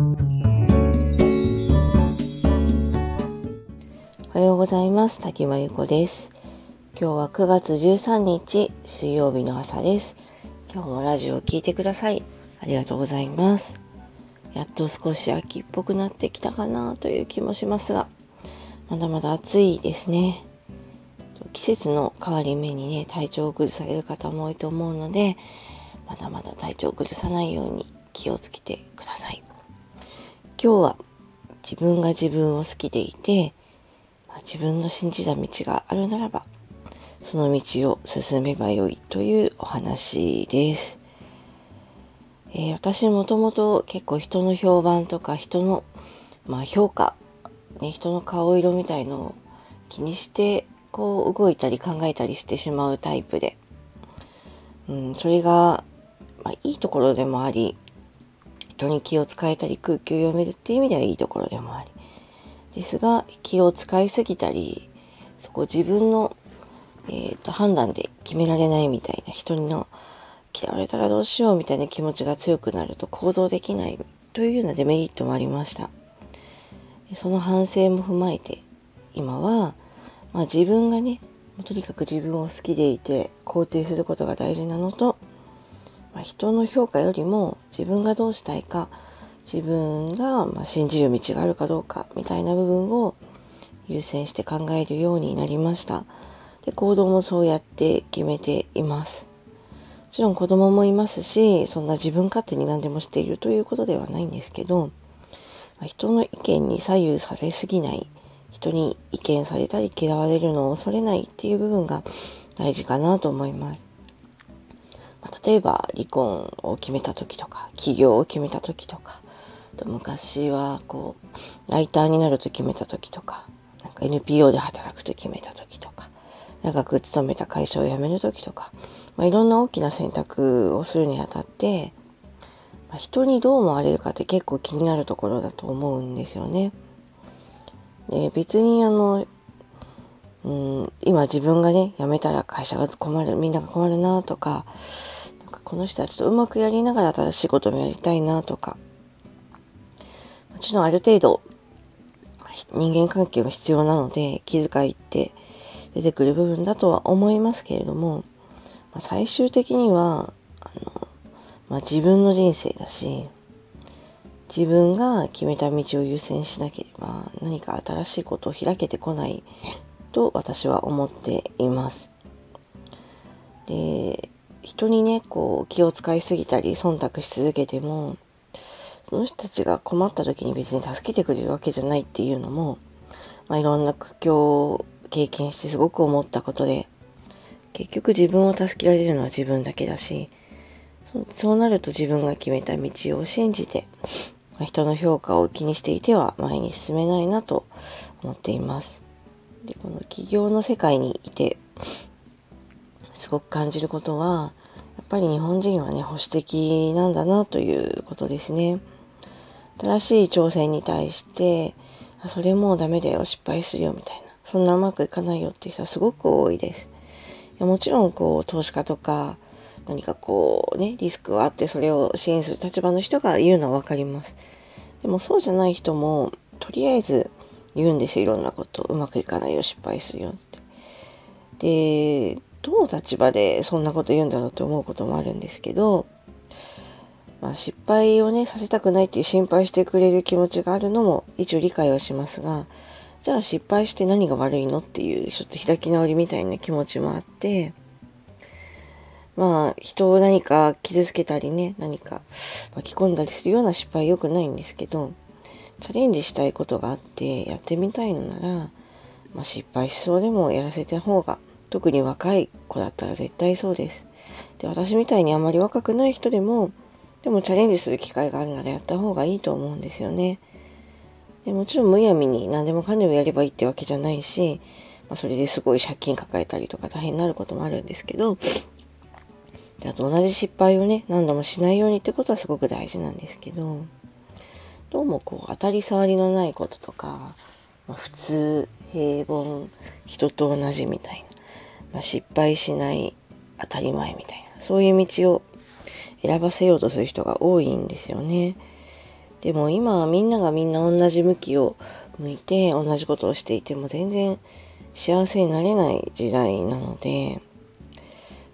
おはようございます。滝間由子です。今日は9月13日水曜日の朝です。今日もラジオを聴いてください。ありがとうございます。やっと少し秋っぽくなってきたかなという気もしますが、まだまだ暑いですね。季節の変わり目にね、体調を崩される方も多いと思うので、まだまだ体調を崩さないように気をつけてください。今日は自分が自分を好きでいて、自分の信じた道があるならば、その道を進めばよいというお話です。えー、私もともと結構人の評判とか人の、まあ、評価、ね、人の顔色みたいのを気にしてこう動いたり考えたりしてしまうタイプで、うん、それが、まあ、いいところでもあり人に気を使えたり空気を読めるっていう意味ではいいところでもありですが気を使いすぎたりそこ自分の、えーと、判断で決められないみたいな人の嫌われたらどうしようみたいな気持ちが強くなると行動できないというようなデメリットもありました。その反省も踏まえて今は、まあ、自分がねとにかく自分を好きでいて肯定することが大事なのと、まあ、人の評価よりも自分がどうしたいか自分がま信じる道があるかどうかみたいな部分を優先して考えるようになりました。で行動もそうやって決めています。もちろん子供もいますし、そんな自分勝手に何でもしているということではないんですけど、人の意見に左右されすぎない、人に意見されたり嫌われるのを恐れないっていう部分が大事かなと思います。例えば離婚を決めた時とか、起業を決めた時とか、と昔はこう、ライターになると決めた時とか、なんか NPO で働くと決めた時とか、長く勤めた会社を辞める時とか、まあ、いろんな大きな選択をするにあたって、まあ、人にどう思われるかって結構気になるところだと思うんですよね。で別にあの、うん、今自分がね、辞めたら会社が困る、みんなが困るなとか、なんかこの人たちょっとうまくやりながら新しいこともやりたいなとか、もちろんある程度人間関係は必要なので気遣いって出てくる部分だとは思いますけれども、まあ、最終的にはあの、まあ、自分の人生だし自分が決めた道を優先しなければ何か新しいことを開けてこない。と私は思っています。で人にねこう気を使いすぎたり忖度し続けてもその人たちが困った時に別に助けてくれるわけじゃないっていうのも、まあ、いろんな苦境を経験してすごく思ったことで、結局自分を助けられるのは自分だけだし、そうなると自分が決めた道を信じて、人の評価を気にしていては前に進めないなと思っています。で、この企業の世界にいて、すごく感じることは、やっぱり日本人はね、保守的なんだなということですね。新しい挑戦に対して、あそれもうダメだよ、失敗するよ、みたいな。そんなうまくいかないよっていう人はすごく多いです。もちろん、こう、投資家とか、何かこうね、リスクはあってそれを支援する立場の人が言うのはわかります。でもそうじゃない人も、とりあえず言うんですよ、いろんなこと。うまくいかないよ、失敗するよって。で、どの立場でそんなこと言うんだろうって思うこともあるんですけど、まあ、失敗をね、させたくないっていう心配してくれる気持ちがあるのも一応理解はしますが、じゃあ失敗して何が悪いのっていうちょっと開き直りみたいな気持ちもあって、まあ人を何か傷つけたりね、何か巻き込んだりするような失敗良くないんですけど、チャレンジしたいことがあってやってみたいのなら、まあ、失敗しそうでもやらせた方が、特に若い子だったら絶対そうです。で、私みたいにあまり若くない人でも、でもチャレンジする機会があるならやった方がいいと思うんですよね。でもちろんむやみに何でもかんでもやればいいってわけじゃないし、まあ、それですごい借金抱えたりとか大変になることもあるんですけど、であと同じ失敗をね、何度もしないようにってことはすごく大事なんですけど、どうもこう当たり障りのないこととか、まあ、普通、平凡、人と同じみたいな、まあ、失敗しない当たり前みたいな、そういう道を選ばせようとする人が多いんですよね。でも今はみんながみんな同じ向きを向いて同じことをしていても全然幸せになれない時代なので、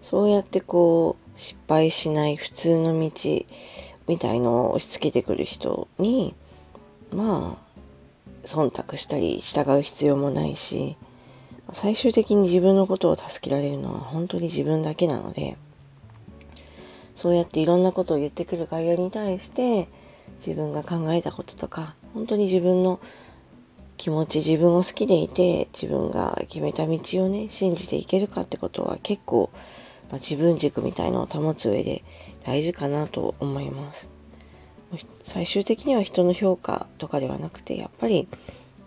そうやってこう失敗しない普通の道みたいのを押し付けてくる人に、まあ、忖度したり従う必要もないし、最終的に自分のことを助けられるのは本当に自分だけなので、そうやっていろんなことを言ってくる外野に対して、自分が考えたこととか、本当に自分の気持ち、自分を好きでいて、自分が決めた道をね、信じていけるかってことは結構、まあ、自分軸みたいのを保つ上で大事かなと思います。最終的には人の評価とかではなくて、やっぱり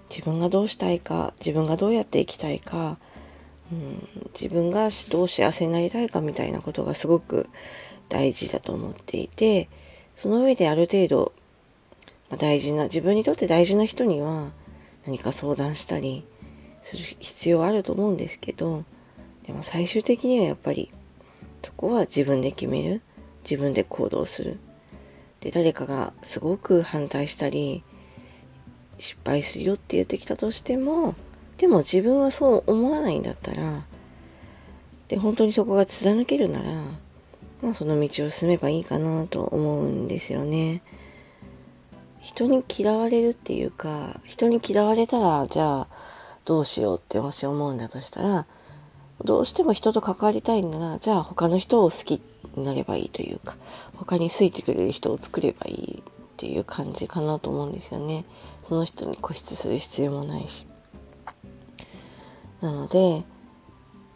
自分がどうしたいか、自分がどうやって生きたいか、うん、自分がどう幸せになりたいかみたいなことがすごく大事だと思っていて、その上である程度まあ、大事な、自分にとって大事な人には何か相談したりする必要あると思うんですけど、でも最終的にはやっぱり、そこは自分で決める。自分で行動する。で、誰かがすごく反対したり、失敗するよって言ってきたとしても、でも自分はそう思わないんだったら、で、本当にそこが貫けるなら、まあその道を進めばいいかなと思うんですよね。人に嫌われるっていうか、人に嫌われたら、じゃあ、どうしようってもし思うんだとしたら、どうしても人と関わりたいなら、じゃあ他の人を好きになればいいというか、他に好いてくれる人を作ればいいっていう感じかなと思うんですよね。その人に固執する必要もないし。なので、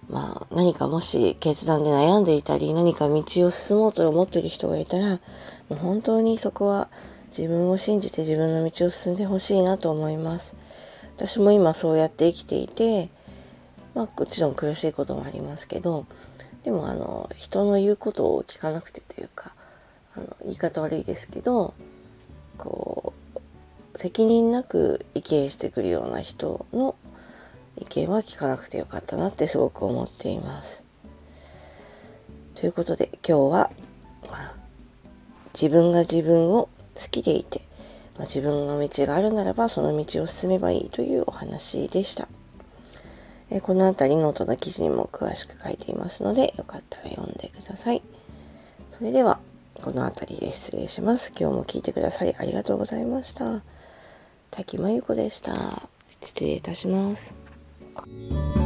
まあ何かもし決断で悩んでいたり、何か道を進もうと思っている人がいたら、もう本当にそこは自分を信じて自分の道を進んでほしいなと思います。私も今そうやって生きていて、まあもちろん苦しいこともありますけど、でもあの、人の言うことを聞かなくてというか、あの、言い方悪いですけど、こう、責任なく意見してくるような人の意見は聞かなくてよかったなってすごく思っています。ということで今日は、まあ、自分が自分を好きでいて、まあ、自分の道があるならばその道を進めばいいというお話でした。えこの辺りノートの記事にも詳しく書いていますので、よかったら読んでください。それでは、この辺りで失礼します。今日も聞いてくださりありがとうございました。滝真由子でした。失礼いたします。